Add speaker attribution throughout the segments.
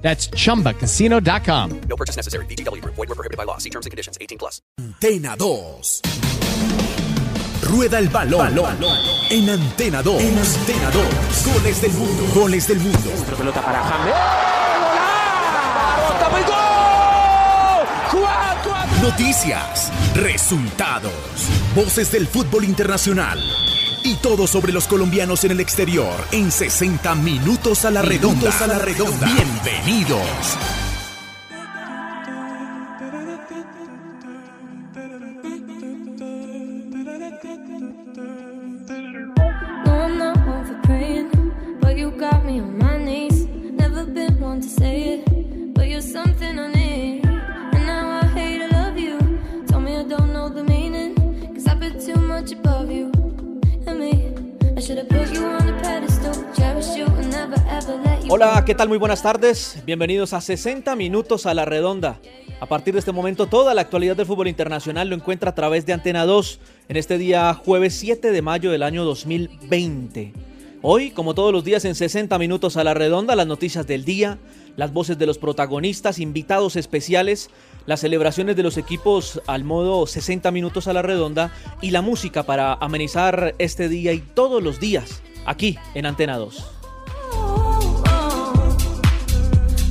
Speaker 1: That's chumbacasino.com.
Speaker 2: No purchase necessary. VGW Group. Void were prohibited by law. See terms and conditions. 18 plus.
Speaker 3: Antena 2. Rueda el balón. En Antena 2. En Antena 2. Goles del mundo. Goles del mundo.
Speaker 4: pelota para James.
Speaker 3: Noticias. Resultados. Voces del fútbol internacional. Y todo sobre los colombianos en el exterior en 60 minutos a la redonda. a la redonda. Bienvenidos.
Speaker 5: No, I'm not
Speaker 4: Hola. ¿qué tal? Muy buenas tardes. Bienvenidos a 60 minutos a la redonda. A partir de este momento, toda la actualidad del fútbol internacional lo encuentra a través de Antena 2 en este día jueves 7 de mayo del año 2020. Hoy, como todos los días en 60 minutos a la redonda, las noticias del día, las voces de los protagonistas, invitados especiales, las celebraciones de los equipos al modo 60 minutos a la redonda y la música para amenizar este día y todos los días aquí en Antena 2.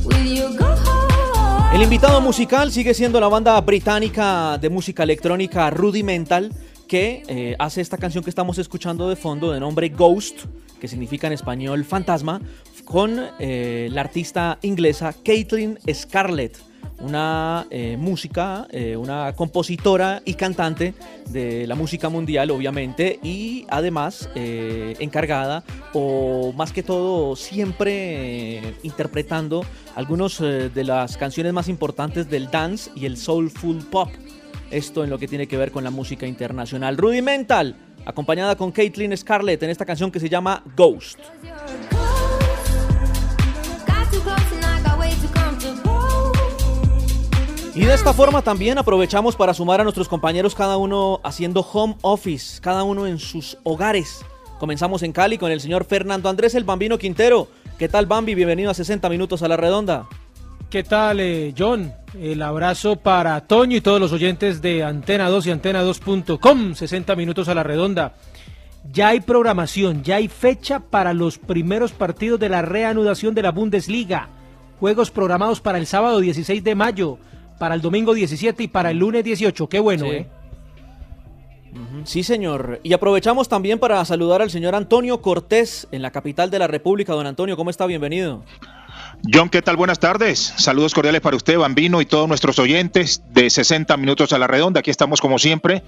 Speaker 5: Will you go home?
Speaker 4: El invitado musical sigue siendo la banda británica de música electrónica Rudimental, que eh, hace esta canción que estamos escuchando de fondo de nombre Ghost, que significa en español fantasma, con eh, la artista inglesa Caitlin Scarlett, una eh, música, eh, una compositora y cantante de la música mundial, obviamente, y además eh, encargada, o más que todo, siempre interpretando algunas de las canciones más importantes del dance y el soulful pop. Esto en lo que tiene que ver con la música internacional. Rudimental, acompañada con Caitlin Scarlett en esta canción que se llama Ghost. Y de esta forma también aprovechamos para sumar a nuestros compañeros cada uno haciendo home office, cada uno en sus hogares. Comenzamos en Cali con el señor Fernando Andrés el Bambino Quintero. ¿Qué tal Bambi? Bienvenido a 60 minutos a la redonda.
Speaker 6: ¿Qué tal, eh, John? El abrazo para Toño y todos los oyentes de Antena 2 y Antena2.com. 60 minutos a la redonda. Ya hay programación, ya hay fecha para los primeros partidos de la reanudación de la Bundesliga. Juegos programados para el sábado 16 de mayo, para el domingo 17 y para el lunes 18. Qué bueno,
Speaker 4: Sí.
Speaker 6: ¿eh?
Speaker 4: Sí, señor. Y aprovechamos también para saludar al señor Antonio Cortés en la capital de la República. Don Antonio, ¿cómo está? Bienvenido.
Speaker 7: John, ¿qué tal? Buenas tardes. Saludos cordiales para usted, Bambino, y todos nuestros oyentes de 60 minutos a la redonda. Aquí estamos como siempre,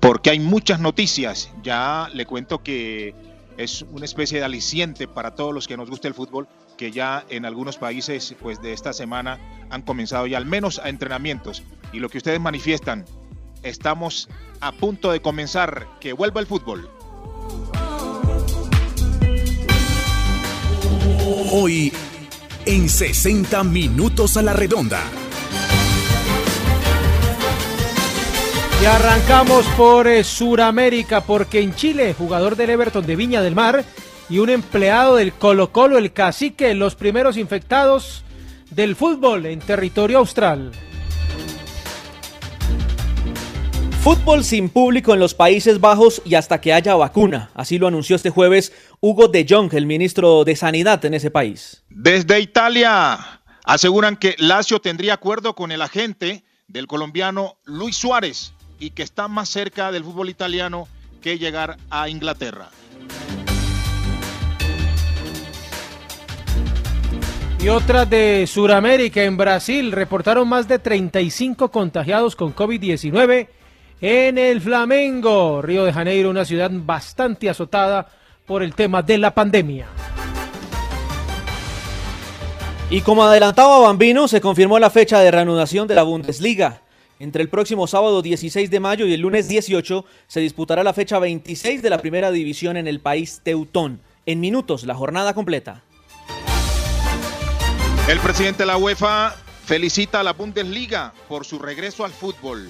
Speaker 7: porque hay muchas noticias. Ya le cuento que es una especie de aliciente para todos los que nos gusta el fútbol, que ya en algunos países, pues de esta semana han comenzado ya al menos a entrenamientos. Y lo que ustedes manifiestan, estamos a punto de comenzar, que vuelva el fútbol.
Speaker 3: Hoy en 60 minutos a la redonda.
Speaker 6: Y arrancamos por eh, Suramérica, porque en Chile, jugador del Everton de Viña del Mar y un empleado del Colo Colo, el cacique, los primeros infectados del fútbol en territorio austral.
Speaker 4: Fútbol sin público en los Países Bajos y hasta que haya vacuna. Así lo anunció este jueves Hugo de Jong, el ministro de Sanidad en ese país.
Speaker 7: Desde Italia aseguran que Lazio tendría acuerdo con el agente del colombiano Luis Suárez y que está más cerca del fútbol italiano que llegar a Inglaterra.
Speaker 6: Y otras de Sudamérica, en Brasil, reportaron más de 35 contagiados con COVID-19 en el Flamengo. Río de Janeiro, una ciudad bastante azotada por el tema de la pandemia.
Speaker 4: Y como adelantaba Bambino, se confirmó la fecha de reanudación de la Bundesliga. Entre el próximo sábado 16 de mayo y el lunes 18 se disputará la fecha 26 de la primera división en el país teutón. En minutos, la jornada completa.
Speaker 7: El presidente de la UEFA felicita a la Bundesliga por su regreso al fútbol.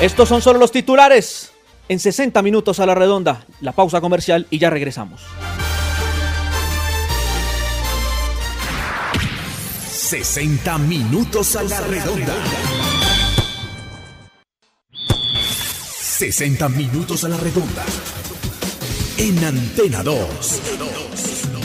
Speaker 4: Estos son solo los titulares. En 60 minutos a la redonda, la pausa comercial y ya regresamos.
Speaker 3: 60 minutos a la redonda. 60 minutos a la redonda. En Antena 2.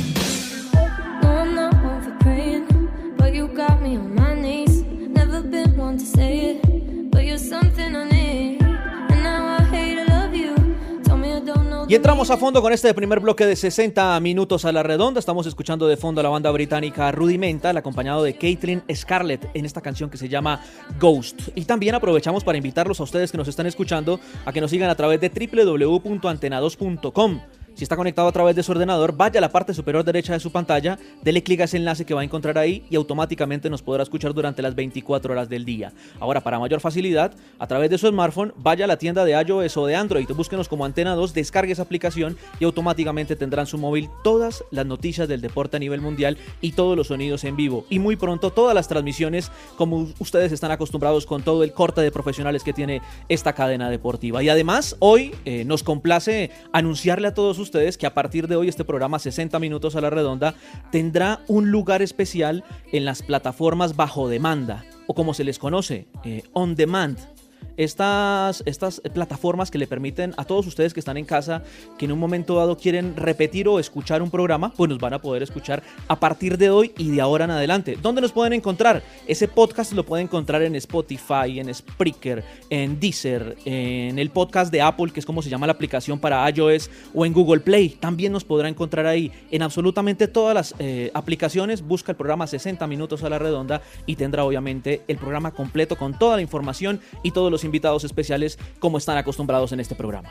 Speaker 4: Y entramos a fondo con este primer bloque de 60 minutos a la redonda. Estamos escuchando de fondo a la banda británica Rudimental, acompañado de Caitlin Scarlett en esta canción que se llama Ghost. Y también aprovechamos para invitarlos a ustedes que nos están escuchando a que nos sigan a través de www.antena2.com. Si está conectado a través de su ordenador, vaya a la parte superior derecha de su pantalla, dele clic a ese enlace que va a encontrar ahí y automáticamente nos podrá escuchar durante las 24 horas del día. Ahora, para mayor facilidad, a través de su smartphone, vaya a la tienda de iOS o de Android, búsquenos como Antena 2, descargue esa aplicación y automáticamente tendrán en su móvil todas las noticias del deporte a nivel mundial y todos los sonidos en vivo. Y muy pronto todas las transmisiones como ustedes están acostumbrados con todo el corte de profesionales que tiene esta cadena deportiva. Y además, hoy eh, nos complace anunciarle a todos ustedes que a partir de hoy este programa 60 minutos a la redonda tendrá un lugar especial en las plataformas bajo demanda o como se les conoce, eh, on demand. Estas, estas plataformas que le permiten a todos ustedes que están en casa, que en un momento dado quieren repetir o escuchar un programa, pues nos van a poder escuchar a partir de hoy y de ahora en adelante. ¿Dónde nos pueden encontrar? Ese podcast lo pueden encontrar en Spotify, en Spreaker, en Deezer, en el podcast de Apple, que es como se llama la aplicación para iOS, o en Google Play. También nos podrá encontrar ahí. En absolutamente todas las eh, aplicaciones, busca el programa 60 minutos a la redonda y tendrá obviamente el programa completo con toda la información y todos los invitados especiales como están acostumbrados en este programa.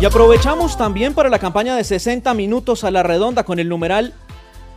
Speaker 4: Y aprovechamos también para la campaña de 60 minutos a la redonda con el numeral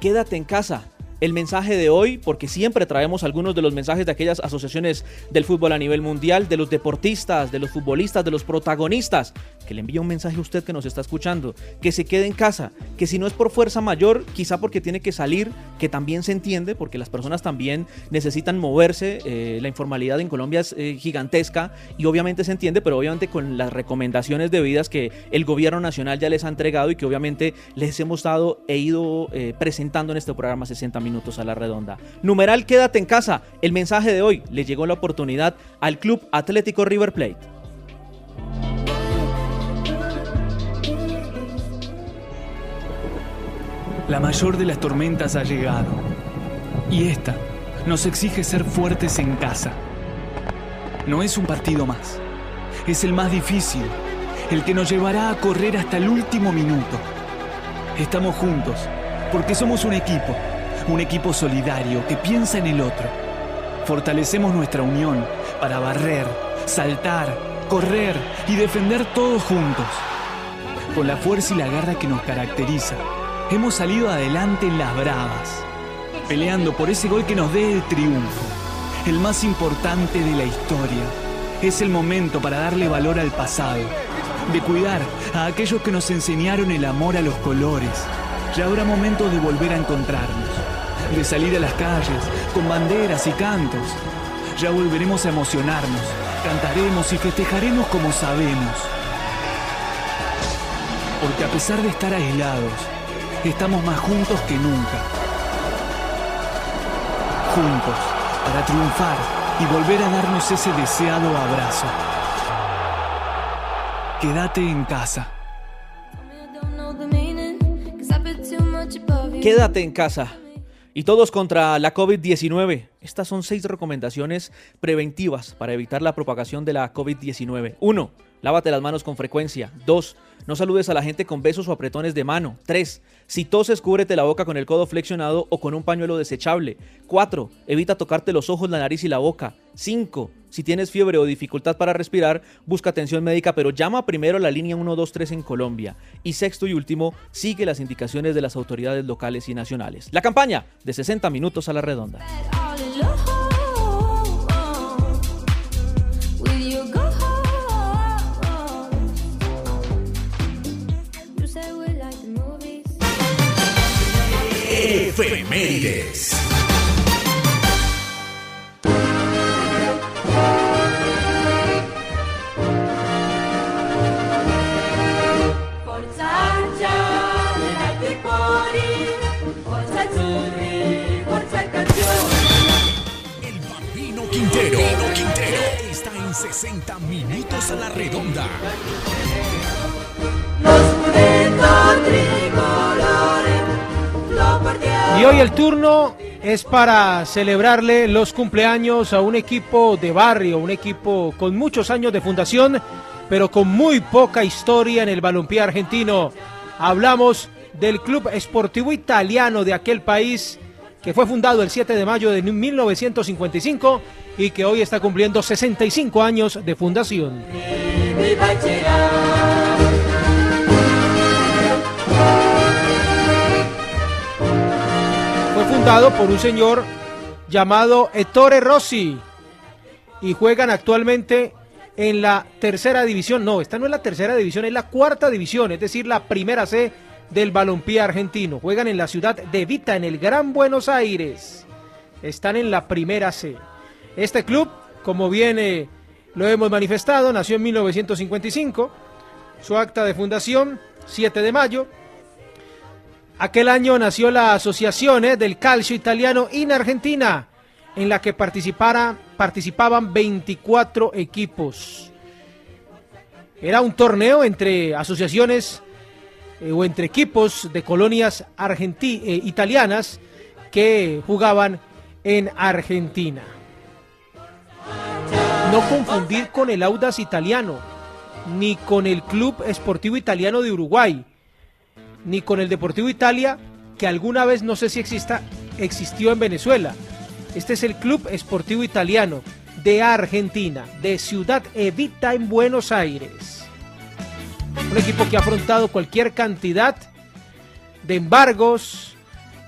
Speaker 4: Quédate en casa. El mensaje de hoy, porque siempre traemos algunos de los mensajes de aquellas asociaciones del fútbol a nivel mundial, de los deportistas, de los futbolistas, de los protagonistas, que le envía un mensaje a usted que nos está escuchando, que se quede en casa, que si no es por fuerza mayor, quizá porque tiene que salir, que también se entiende, porque las personas también necesitan moverse, eh, la informalidad en Colombia es eh, gigantesca y obviamente se entiende, pero obviamente con las recomendaciones debidas que el gobierno nacional ya les ha entregado y que obviamente les hemos dado e ido eh, presentando en este programa 60 minutos a la redonda. Numeral Quédate en casa, el mensaje de hoy le llegó la oportunidad al Club Atlético River Plate.
Speaker 8: La mayor de las tormentas ha llegado. Y esta nos exige ser fuertes en casa. No es un partido más. Es el más difícil. El que nos llevará a correr hasta el último minuto. Estamos juntos porque somos un equipo. Un equipo solidario que piensa en el otro. Fortalecemos nuestra unión para barrer, saltar, correr y defender todos juntos. Con la fuerza y la garra que nos caracteriza, hemos salido adelante en las bravas, peleando por ese gol que nos dé el triunfo, el más importante de la historia. Es el momento para darle valor al pasado, de cuidar a aquellos que nos enseñaron el amor a los colores. Ya habrá momento de volver a encontrarnos, de salir a las calles con banderas y cantos. Ya volveremos a emocionarnos, cantaremos y festejaremos como sabemos. Porque a pesar de estar aislados, estamos más juntos que nunca. Juntos, para triunfar y volver a darnos ese deseado abrazo. Quédate en casa.
Speaker 4: Quédate en casa. Y todos contra la COVID-19. Estas son seis recomendaciones preventivas para evitar la propagación de la COVID-19. 1. Lávate las manos con frecuencia. 2. No saludes a la gente con besos o apretones de mano. 3. Si toses, cúbrete la boca con el codo flexionado o con un pañuelo desechable. 4. Evita tocarte los ojos, la nariz y la boca. 5. Si tienes fiebre o dificultad para respirar, busca atención médica, pero llama primero a la línea 123 en Colombia. Y sexto y último, sigue las indicaciones de las autoridades locales y nacionales. La campaña de 60 minutos a la redonda.
Speaker 3: Efemérides. El Bambino Quintero. Quintero está en 60 minutos a la redonda.
Speaker 6: Y hoy el turno es para celebrarle los cumpleaños a un equipo de barrio, un equipo con muchos años de fundación, pero con muy poca historia en el balompié argentino. Hablamos del Club Esportivo Italiano de aquel país que fue fundado el 7 de mayo de 1955 y que hoy está cumpliendo 65 años de fundación. Por un señor llamado Ettore Rossi y juegan actualmente en la tercera división. No, esta no es la tercera división, es la cuarta división, es decir, la primera C del balompié argentino. Juegan en la ciudad de Vita, en el Gran Buenos Aires. Están en la primera C. Este club, como bien eh, lo hemos manifestado, nació en 1955. Su acta de fundación, 7 de mayo. Aquel año nació la Asociación eh, del Calcio Italiano en Argentina, en la que participaban 24 equipos. Era un torneo entre asociaciones eh, o entre equipos de colonias eh, italianas que jugaban en Argentina. No confundir con el Audas italiano, ni con el Club Esportivo Italiano de Uruguay, ni con el Deportivo Italia, que alguna vez no sé si exista, existió en Venezuela. Este es el Club Esportivo Italiano de Argentina, de Ciudad Evita en Buenos Aires. Un equipo que ha afrontado cualquier cantidad de embargos,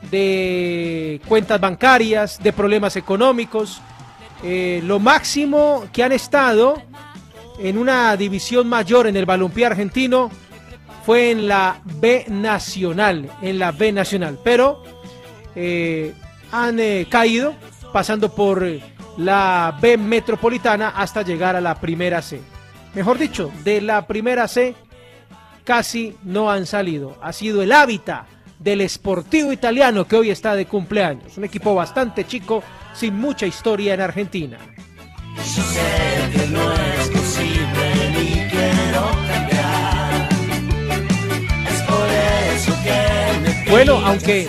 Speaker 6: de cuentas bancarias, de problemas económicos. Eh, lo máximo que han estado en una división mayor en el balompié argentino fue en la B Nacional, en la B Nacional, pero eh, han eh, caído pasando por la B Metropolitana hasta llegar a la primera C. Mejor dicho, de la primera C casi no han salido. Ha sido el hábitat del Sportivo Italiano que hoy está de cumpleaños. Un equipo bastante chico, sin mucha historia en Argentina. Bueno, aunque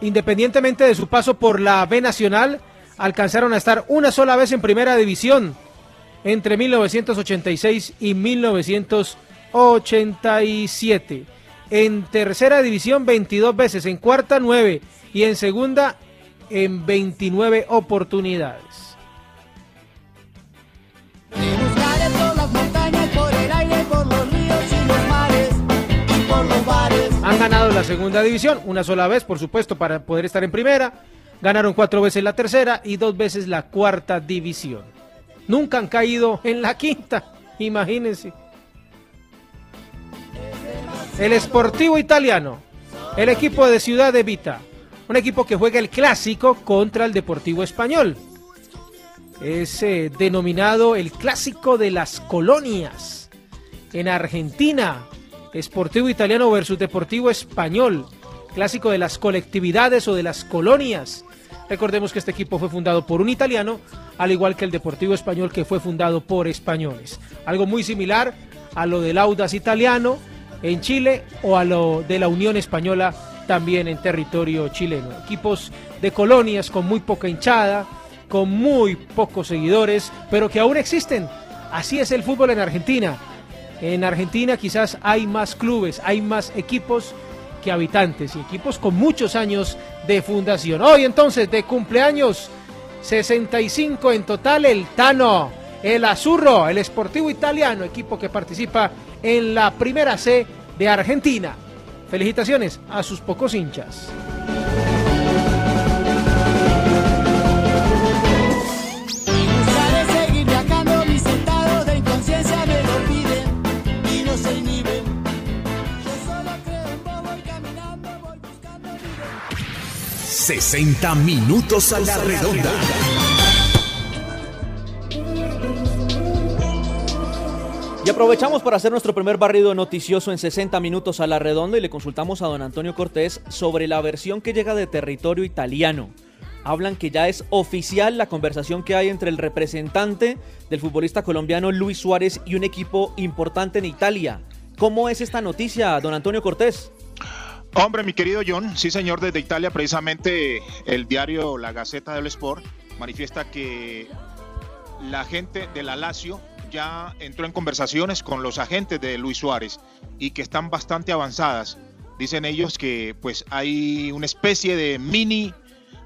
Speaker 6: independientemente de su paso por la B Nacional, alcanzaron a estar una sola vez en primera división entre 1986 y 1987. En tercera división 22 veces, en cuarta 9 y en segunda en 29 oportunidades. Ganado la segunda división, una sola vez, por supuesto, para poder estar en primera. Ganaron cuatro veces la tercera y dos veces la cuarta división. Nunca han caído en la quinta, imagínense. El Sportivo Italiano, el equipo de Ciudad de Vita, un equipo que juega el clásico contra el Deportivo Español. Es eh, denominado el clásico de las colonias en Argentina. Esportivo Italiano versus Deportivo Español. Clásico de las colectividades o de las colonias. Recordemos que este equipo fue fundado por un italiano, al igual que el Deportivo Español que fue fundado por españoles. Algo muy similar a lo del Audas italiano en Chile o a lo de la Unión Española también en territorio chileno. Equipos de colonias con muy poca hinchada, con muy pocos seguidores, pero que aún existen Así es el fútbol en Argentina. En Argentina quizás hay más clubes, hay más equipos que habitantes y equipos con muchos años de fundación. Hoy entonces de cumpleaños 65 en total el Tano, el Azurro, el Sportivo Italiano, equipo que participa en la primera C de Argentina. Felicitaciones a sus pocos hinchas.
Speaker 3: 60 minutos a la redonda.
Speaker 4: Y aprovechamos para hacer nuestro primer barrido noticioso en 60 minutos a la redonda y le consultamos a don Antonio Cortés sobre la versión que llega de territorio italiano. Hablan que ya es oficial la conversación que hay entre el representante del futbolista colombiano Luis Suárez y un equipo importante en Italia. ¿Cómo es esta noticia, don Antonio Cortés?
Speaker 7: Hombre, mi querido John, sí señor, desde Italia precisamente el diario La Gaceta del Sport manifiesta que la gente de la Lazio ya entró en conversaciones con los agentes de Luis Suárez y que están bastante avanzadas. Dicen ellos que pues hay una especie de mini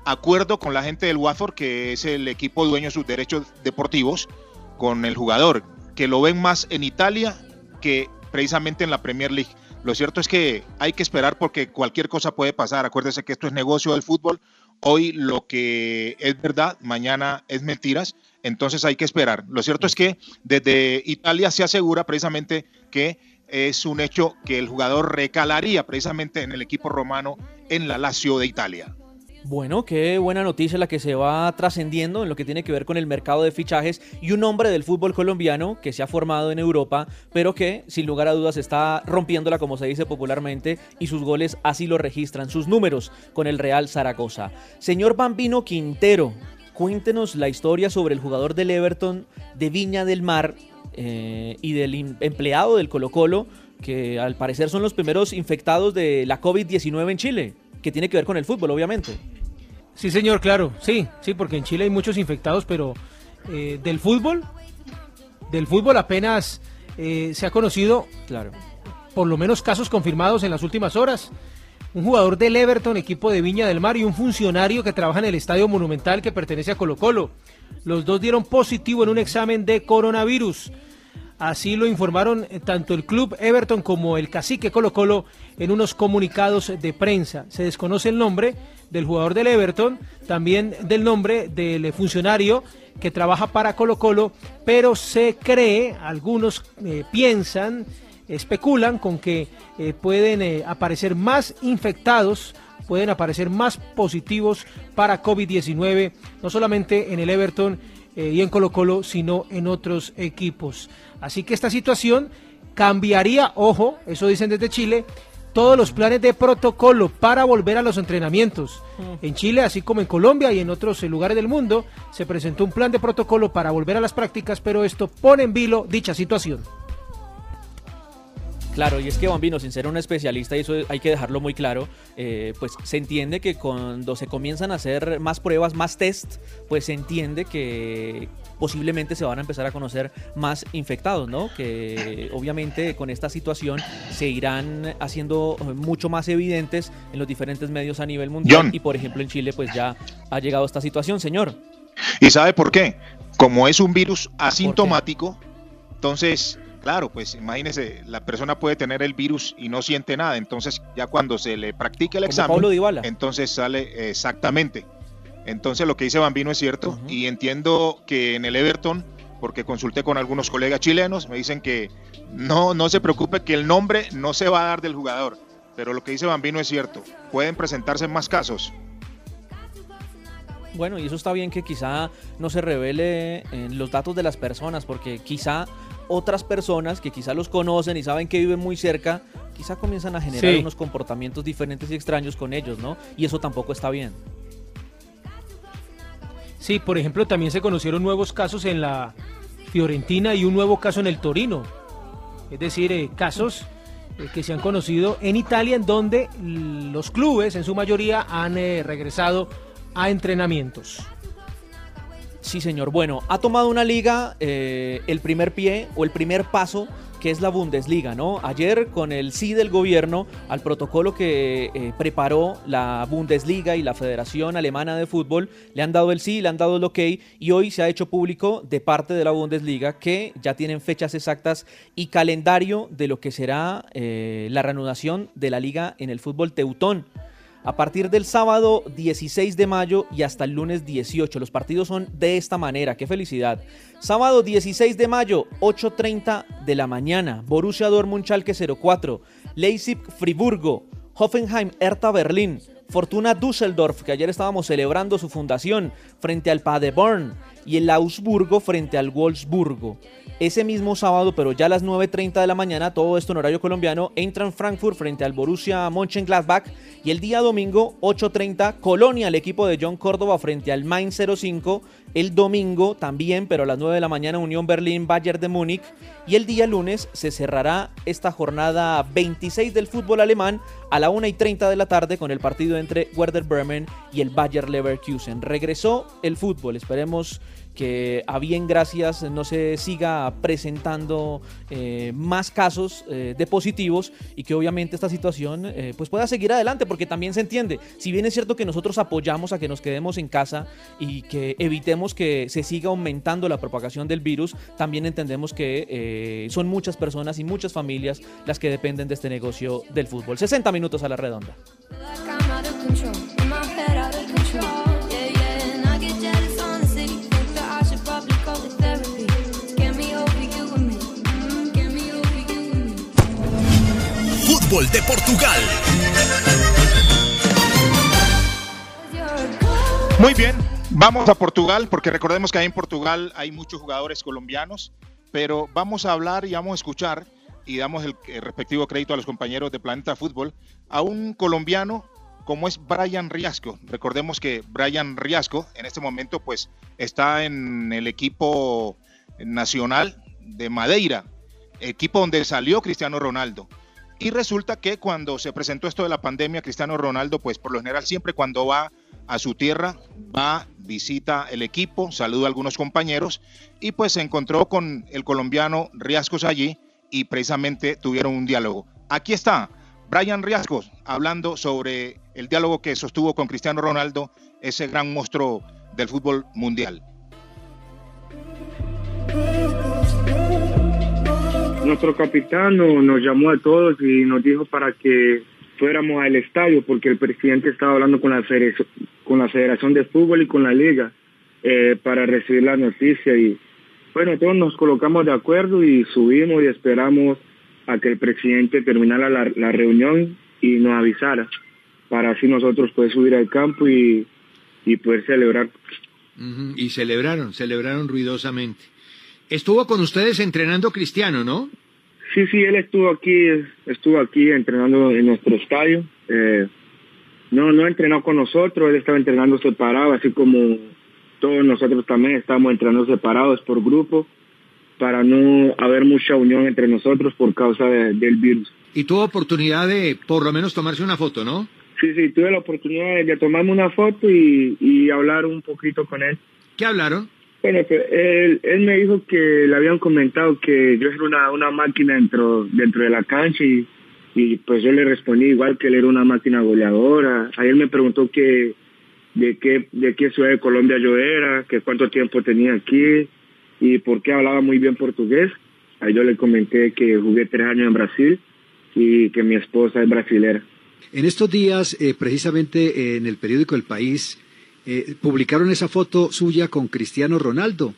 Speaker 7: acuerdo con la gente del Watford, que es el equipo dueño de sus derechos deportivos, con el jugador, que lo ven más en Italia que precisamente en la Premier League. Lo cierto es que hay que esperar porque cualquier cosa puede pasar. Acuérdese que esto es negocio del fútbol. Hoy lo que es verdad, mañana es mentiras. Entonces hay que esperar. Lo cierto es que desde Italia se asegura precisamente que es un hecho que el jugador recalaría precisamente en el equipo romano en la Lazio de Italia.
Speaker 4: Bueno, qué buena noticia la que se va trascendiendo en lo que tiene que ver con el mercado de fichajes y un hombre del fútbol colombiano que se ha formado en Europa, pero que sin lugar a dudas está rompiéndola como se dice popularmente y sus goles así lo registran, sus números con el Real Zaragoza. Señor Bambino Quintero, cuéntenos la historia sobre el jugador del Everton de Viña del Mar eh, y del in- empleado del Colo Colo, que al parecer son los primeros infectados de la COVID-19 en Chile, que tiene que ver con el fútbol, obviamente.
Speaker 6: Sí, señor, claro, sí, sí, porque en Chile hay muchos infectados, pero eh, del fútbol, del fútbol apenas eh, se ha conocido
Speaker 4: Claro.
Speaker 6: por lo menos casos confirmados en las últimas horas. Un jugador del Everton, equipo de Viña del Mar, y un funcionario que trabaja en el Estadio Monumental que pertenece a Colo Colo. Los dos dieron positivo en un examen de coronavirus. Así lo informaron eh, tanto el club Everton como el cacique Colo Colo en unos comunicados de prensa. Se desconoce el nombre del jugador del Everton, también del nombre del funcionario que trabaja para Colo Colo, pero se cree, algunos eh, piensan, especulan con que eh, pueden eh, aparecer más infectados, pueden aparecer más positivos para COVID-19, no solamente en el Everton y en Colo Colo, sino en otros equipos. Así que esta situación cambiaría, ojo, eso dicen desde Chile, todos los planes de protocolo para volver a los entrenamientos. En Chile, así como en Colombia y en otros lugares del mundo, se presentó un plan de protocolo para volver a las prácticas, pero esto pone en vilo dicha situación.
Speaker 4: Claro, y es que Bambino, sin ser un especialista, y eso hay que dejarlo muy claro, eh, pues se entiende que cuando se comienzan a hacer más pruebas, más test, pues se entiende que posiblemente se van a empezar a conocer más infectados, ¿no? Que obviamente con esta situación se irán haciendo mucho más evidentes en los diferentes medios a nivel mundial.
Speaker 7: John.
Speaker 4: Y por ejemplo en Chile, pues ya ha llegado esta situación, señor.
Speaker 7: ¿Y sabe por qué? Como es un virus asintomático, entonces, claro, pues imagínese, la persona puede tener el virus y no siente nada, entonces ya cuando se le practica el
Speaker 4: Como
Speaker 7: examen, entonces sale exactamente. Entonces lo que dice Bambino es cierto y entiendo que en el Everton, porque consulté con algunos colegas chilenos, me dicen que no, no se preocupe que el nombre no se va a dar del jugador, pero lo que dice Bambino es cierto, pueden presentarse más casos.
Speaker 4: Bueno, y eso está bien que quizá no se revele en los datos de las personas, porque quizá otras personas que quizá los conocen y saben que viven muy cerca, quizá comienzan a generar
Speaker 6: Sí.
Speaker 4: unos comportamientos diferentes y extraños con ellos, ¿no? Y eso tampoco está bien.
Speaker 6: Sí, por ejemplo, también se conocieron nuevos casos en la Fiorentina y un nuevo caso en el Torino. Es decir, eh, casos eh, que se han conocido en Italia en donde los clubes en su mayoría han eh, regresado a entrenamientos.
Speaker 4: Sí, señor. Bueno, ha tomado una liga el primer pie o el primer paso que es la Bundesliga, ¿no? Ayer con el sí del gobierno al protocolo que eh, preparó la Bundesliga y la Federación Alemana de Fútbol, le han dado el sí, le han dado el ok y hoy se ha hecho público de parte de la Bundesliga que ya tienen fechas exactas y calendario de lo que será eh, la reanudación de la liga en el fútbol teutón. A partir del sábado 16 de mayo y hasta el lunes 18. Los partidos son de esta manera. ¡Qué felicidad! Sábado 16 de mayo, 8.30 de la mañana. Borussia Dortmund Schalke 04. Leipzig Friburgo. Hoffenheim Hertha Berlín. Fortuna Düsseldorf, que ayer estábamos celebrando su fundación, frente al Paderborn. Y el Augsburgo frente al Wolfsburgo. Ese mismo sábado, pero ya a las 9.30 de la mañana, todo esto en horario colombiano, entra en Frankfurt frente al Borussia Mönchengladbach y el día domingo 8.30 Colonia, el equipo de John Córdoba frente al Mainz 05, el domingo también, pero a las 9 de la mañana Unión Berlín Bayern de Múnich y el día lunes se cerrará esta jornada 26 del fútbol alemán a la 1 y 30 de la tarde con el partido entre Werder Bremen y el Bayer Leverkusen. Regresó el fútbol, esperemos que a bien gracias no se siga presentando eh, más casos eh, de positivos y que obviamente esta situación eh, pues pueda seguir adelante porque también se entiende, si bien es cierto que nosotros apoyamos a que nos quedemos en casa y que evitemos que se siga aumentando la propagación del virus, también entendemos que son muchas personas y muchas familias las que dependen de este negocio del fútbol. 60 minutos a la redonda.
Speaker 3: Fútbol de Portugal.
Speaker 7: Muy bien, vamos a Portugal, porque recordemos que ahí en Portugal hay muchos jugadores colombianos, pero vamos a hablar y vamos a escuchar y damos el, el respectivo crédito a los compañeros de Planeta Fútbol a un colombiano como es Brian Riasco. Recordemos que Brian Riasco en este momento pues está en el equipo nacional de Madeira, equipo donde salió Cristiano Ronaldo. Y resulta que cuando se presentó esto de la pandemia, Cristiano Ronaldo, pues por lo general siempre cuando va a su tierra, va, visita el equipo, saluda a algunos compañeros y pues se encontró con el colombiano Riascos allí y precisamente tuvieron un diálogo. Aquí está Brian Riascos hablando sobre el diálogo que sostuvo con Cristiano Ronaldo, ese gran monstruo del fútbol mundial.
Speaker 9: Nuestro capitán no- nos llamó a todos y nos dijo para que fuéramos al estadio porque el presidente estaba hablando con la, federación- de Fútbol y con la Liga eh, para recibir la noticia. Y bueno, todos nos colocamos de acuerdo y subimos y esperamos a que el presidente terminara la reunión y nos avisara para así nosotros poder subir al campo y, y poder celebrar.
Speaker 10: Y celebraron, celebraron ruidosamente. Estuvo con ustedes entrenando Cristiano, ¿no?
Speaker 9: Sí, sí, él estuvo aquí, estuvo aquí entrenando en nuestro estadio. Eh, no, no entrenó con nosotros, él estaba entrenando separado, así como todos nosotros también estamos entrenando separados por grupo para no haber mucha unión entre nosotros por causa de- del virus.
Speaker 10: Y tuvo oportunidad de por lo menos tomarse una foto, ¿no?
Speaker 9: Sí, sí, tuve la oportunidad de tomarme una foto y, y hablar un poquito con él.
Speaker 10: ¿Qué hablaron?
Speaker 9: Bueno, pues, él, él me dijo que le habían comentado que yo era una, una máquina dentro, dentro de la cancha y, y pues yo le respondí igual que él era una máquina goleadora. Ayer me preguntó que de qué, de qué ciudad de Colombia yo era, que cuánto tiempo tenía aquí y por qué hablaba muy bien portugués. Ahí yo le comenté que jugué tres años en Brasil y que mi esposa es brasilera.
Speaker 10: En estos días, eh, precisamente en el periódico El País, eh, publicaron esa foto suya con Cristiano Ronaldo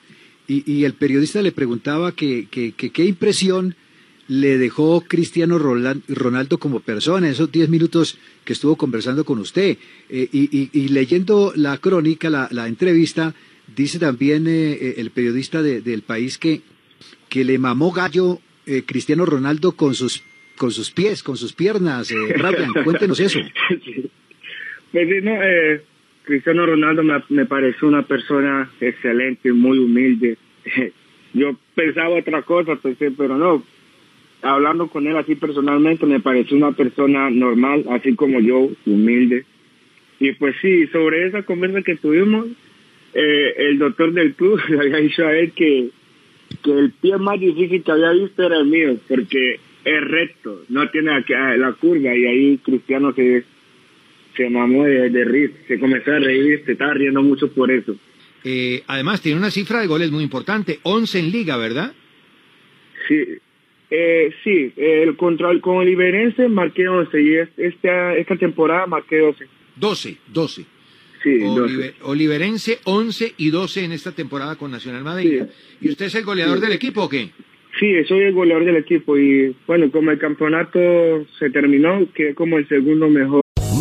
Speaker 10: y, el periodista le preguntaba que, qué impresión le dejó Cristiano Ronaldo como persona, esos 10 minutos que estuvo conversando con usted. Eh, y, leyendo la crónica, la, entrevista, dice también eh, eh, el periodista de- del país que, que le mamó gallo Cristiano Ronaldo con sus, con sus pies, con sus piernas. Eh, cuéntenos eso.
Speaker 9: Pues no, eh, Cristiano Ronaldo me, me pareció una persona excelente, muy humilde. Yo pensaba otra cosa, pensé, pero no. Hablando con él así personalmente, me pareció una persona normal, así como yo, humilde. Y pues sí, sobre esa conversa que tuvimos, eh, el doctor del club le había dicho a él que, que el pie más difícil que había visto era el mío, porque es recto, no tiene la, la curva y ahí Cristiano se, se mamó de, de reír, se comenzó a reír, se estaba riendo mucho por eso.
Speaker 10: Eh, además, tiene una cifra de goles muy importante, 11 en liga, ¿verdad?
Speaker 9: Sí, eh, sí, el control con el Iberense marqué 11 y es- esta, esta temporada marqué 12.
Speaker 10: 12, 12.
Speaker 9: Sí,
Speaker 10: Olive- Oliverense 11 y 12 en esta temporada con Nacional Madeira. ¿Y usted es el goleador
Speaker 9: Sí.
Speaker 10: del equipo o qué?
Speaker 9: Sí, soy el goleador del equipo y bueno, como el campeonato se terminó, quedé como el segundo mejor.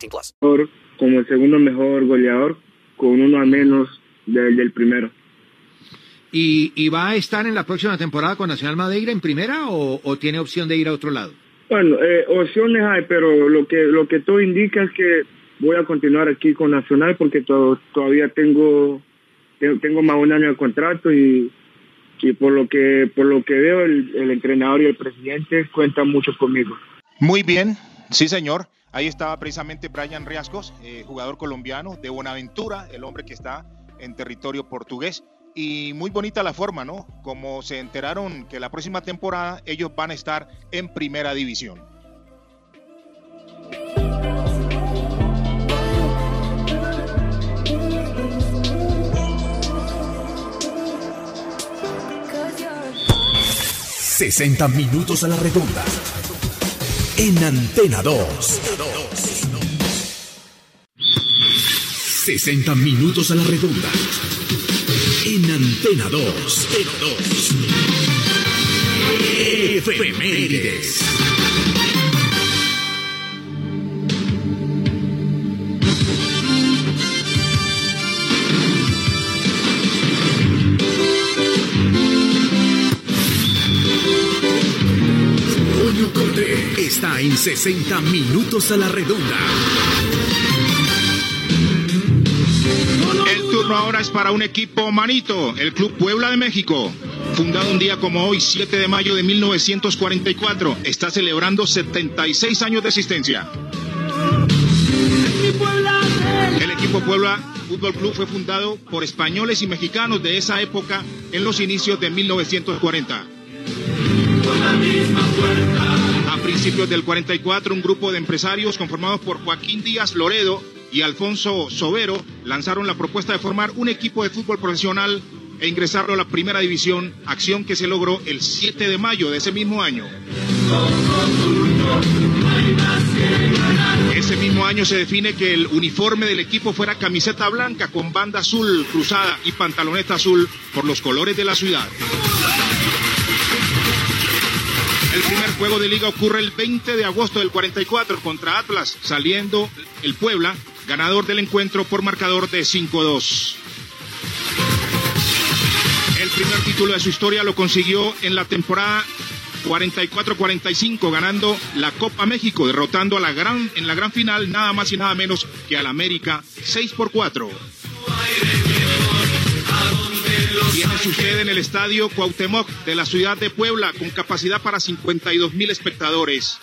Speaker 2: 18 plus.
Speaker 9: Como el segundo mejor goleador, con uno al menos del, del primero.
Speaker 10: ¿Y, y va a estar en la próxima temporada con Nacional Madeira en primera o, o tiene opción de ir a otro lado?
Speaker 9: Bueno, eh, opciones hay, pero lo que lo que todo indica es que voy a continuar aquí con Nacional porque to- todavía tengo tengo, tengo más de un año de contrato y, y por lo que por lo que veo el, el entrenador y el presidente cuentan mucho conmigo.
Speaker 7: Muy bien, sí señor. Ahí estaba precisamente Brian Riascos, eh, jugador colombiano de Buenaventura, el hombre que está en territorio portugués. Y muy bonita la forma, ¿no? Como se enteraron que la próxima temporada ellos van a estar en primera división.
Speaker 3: Cause 60 minutos a la redonda. En Antena 2. 60 minutos a la redonda. En Antena 2. Efemérides. En 60 minutos a la redonda.
Speaker 7: El turno ahora es para un equipo manito, el Club Puebla de México. Fundado un día como hoy, 7 de mayo de 1944, está celebrando 76 años de existencia. El equipo Puebla Fútbol Club fue fundado por españoles y mexicanos de esa época en los inicios de 1940. A principios del 44, un grupo de empresarios conformados por Joaquín Díaz Loredo y Alfonso Sobero lanzaron la propuesta de formar un equipo de fútbol profesional e ingresarlo a la primera división, acción que se logró el 7 de mayo de ese mismo año. Ese mismo año se define que el uniforme del equipo fuera camiseta blanca con banda azul cruzada y pantaloneta azul por los colores de la ciudad. El primer juego de liga ocurre el 20 de agosto del 44 contra Atlas, saliendo el Puebla, ganador del encuentro por marcador de 5-2. El primer título de su historia lo consiguió en la temporada 44-45, ganando la Copa México, derrotando a la gran, en la gran final nada más y nada menos que al América 6 por 4. Tiene su sede en el estadio Cuauhtémoc de la ciudad de Puebla, con capacidad para 52 mil espectadores.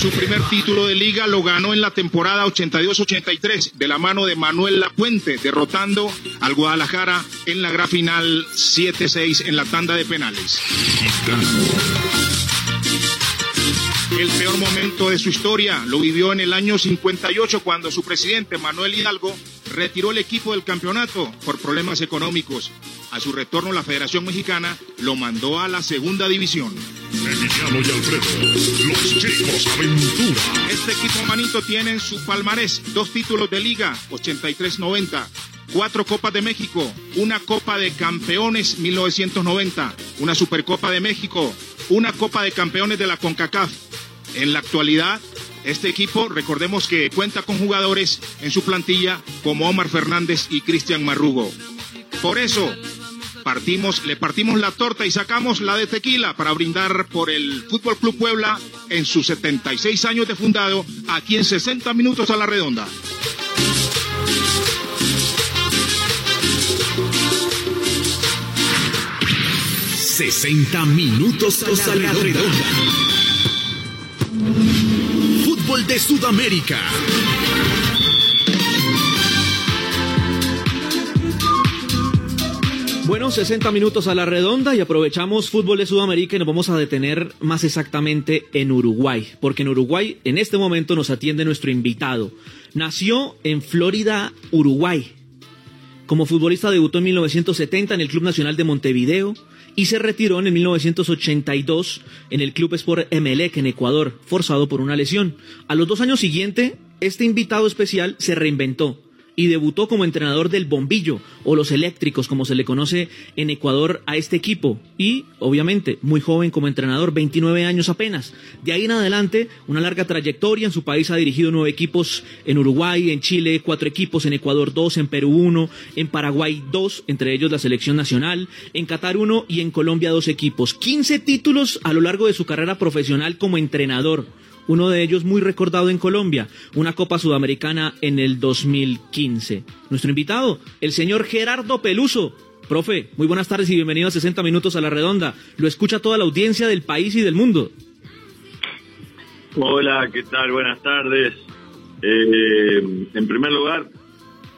Speaker 7: Su primer título de liga lo ganó en la temporada 82-83 de la mano de Manuel Lapuente, derrotando al Guadalajara en la gran final 7-6 en la tanda de penales. El peor momento de su historia lo vivió en el año 58 cuando su presidente Manuel Hidalgo retiró el equipo del campeonato por problemas económicos. A su retorno la Federación Mexicana lo mandó a la segunda división.
Speaker 11: Emiliano y Alfredo, los chicos aventura.
Speaker 7: Este equipo manito tiene en su palmarés dos títulos de liga, 83-90, cuatro Copas de México, una Copa de Campeones 1990, una Supercopa de México, una Copa de Campeones de la CONCACAF. En la actualidad, este equipo, recordemos que cuenta con jugadores en su plantilla como Omar Fernández y Cristian Marrugo. Por eso, partimos, le partimos la torta y sacamos la de tequila para brindar por el Fútbol Club Puebla en sus 76 años de fundado, aquí en 60 minutos a la redonda.
Speaker 3: ...60 minutos a la redonda. De Sudamérica.
Speaker 4: Bueno, 60 minutos a la redonda y aprovechamos fútbol de Sudamérica y nos vamos a detener más exactamente en Uruguay, porque en Uruguay en este momento nos atiende nuestro invitado. Nació en Florida, Uruguay. Como futbolista debutó en 1970 en el Club Nacional de Montevideo y se retiró en el 1982 en el Club Sport Emelec en Ecuador, forzado por una lesión. A los dos años siguientes, este invitado especial se reinventó y debutó como entrenador del Bombillo o los Eléctricos, como se le conoce en Ecuador a este equipo. Y, obviamente, muy joven como entrenador, 29 años apenas. De ahí en adelante, una larga trayectoria. En su país ha dirigido nueve equipos en Uruguay, en Chile, cuatro equipos, en Ecuador dos, en Perú uno, en Paraguay dos, entre ellos la selección nacional, en Qatar uno y en Colombia dos equipos. 15 títulos a lo largo de su carrera profesional como entrenador uno de ellos muy recordado en Colombia, una Copa Sudamericana en el 2015. Nuestro invitado, el señor Gerardo Peluso. Profe, muy buenas tardes y bienvenido a 60 Minutos a la Redonda. Lo escucha toda la audiencia del país y del mundo.
Speaker 12: Hola, ¿qué tal? Buenas tardes. Eh, en primer lugar,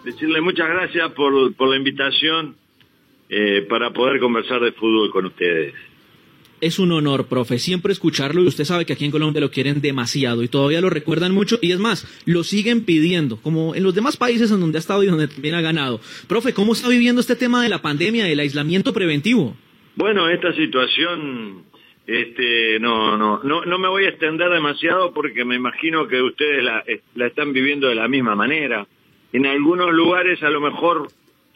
Speaker 12: decirle muchas gracias por, la invitación eh, para poder conversar de fútbol con ustedes.
Speaker 4: Es un honor, profe, siempre escucharlo y usted sabe que aquí en Colombia lo quieren demasiado y todavía lo recuerdan mucho y es más, lo siguen pidiendo, como en los demás países en donde ha estado y donde también ha ganado. Profe, ¿cómo está viviendo este tema de la pandemia, del aislamiento preventivo?
Speaker 12: Bueno, esta situación, este, no, no, no, no me voy a extender demasiado porque me imagino que ustedes la, eh, están viviendo de la misma manera. En algunos lugares a lo mejor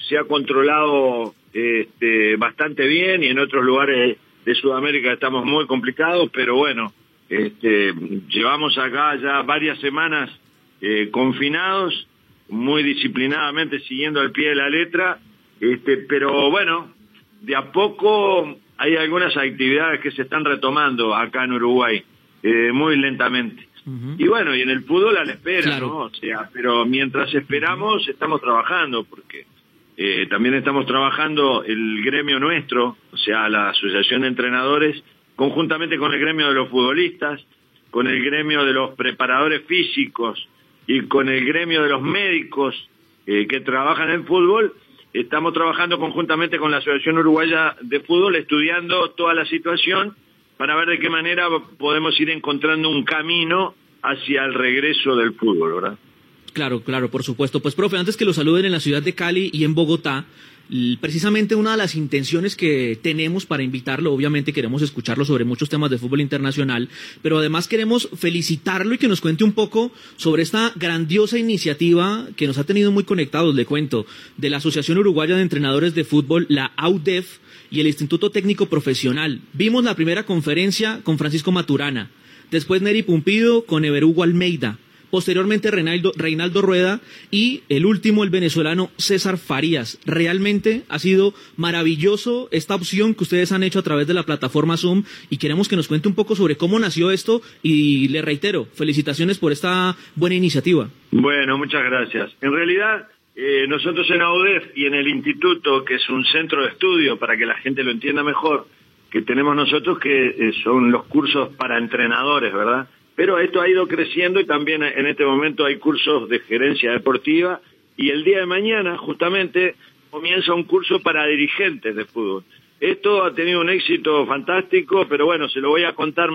Speaker 12: se ha controlado este, bastante bien y en otros lugares de Sudamérica estamos muy complicados, pero bueno, este, llevamos acá ya varias semanas eh, confinados, muy disciplinadamente siguiendo al pie de la letra, este, pero bueno, de a poco hay algunas actividades que se están retomando acá en Uruguay, eh, muy lentamente. Y bueno, y en el fútbol a la espera, ¿no? O sea, pero mientras esperamos, estamos trabajando, porque eh, también estamos trabajando el gremio nuestro, o sea, la Asociación de Entrenadores, conjuntamente con el gremio de los futbolistas, con el gremio de los preparadores físicos y con el gremio de los médicos eh, que trabajan en fútbol, estamos trabajando conjuntamente con la Asociación Uruguaya de Fútbol, estudiando toda la situación para ver de qué manera podemos ir encontrando un camino hacia el regreso del fútbol, ¿verdad?
Speaker 4: Claro, claro, por supuesto. Pues, profe, antes que lo saluden en la ciudad de Cali y en Bogotá, precisamente una de las intenciones que tenemos para invitarlo, obviamente queremos escucharlo sobre muchos temas de fútbol internacional, pero además queremos felicitarlo y que nos cuente un poco sobre esta grandiosa iniciativa que nos ha tenido muy conectados, le cuento, de la Asociación Uruguaya de Entrenadores de Fútbol, la AUDEF, y el Instituto Técnico Profesional. Vimos la primera conferencia con Francisco Maturana, después Neri Pumpido con Everugo Almeida, posteriormente Reinaldo, Reinaldo Rueda y el último, el venezolano César Farías. Realmente ha sido maravilloso esta opción que ustedes han hecho a través de la plataforma Zoom y queremos que nos cuente un poco sobre cómo nació esto y le reitero, felicitaciones por esta buena iniciativa.
Speaker 12: Bueno, muchas gracias. En realidad, eh, nosotros en AUDEF y en el instituto, que es un centro de estudio para que la gente lo entienda mejor, que tenemos nosotros, que eh, son los cursos para entrenadores, ¿verdad? Pero esto ha ido creciendo y también en este momento hay cursos de gerencia deportiva y el día de mañana justamente comienza un curso para dirigentes de fútbol. esto ha tenido un éxito fantástico, pero bueno, se lo voy a contar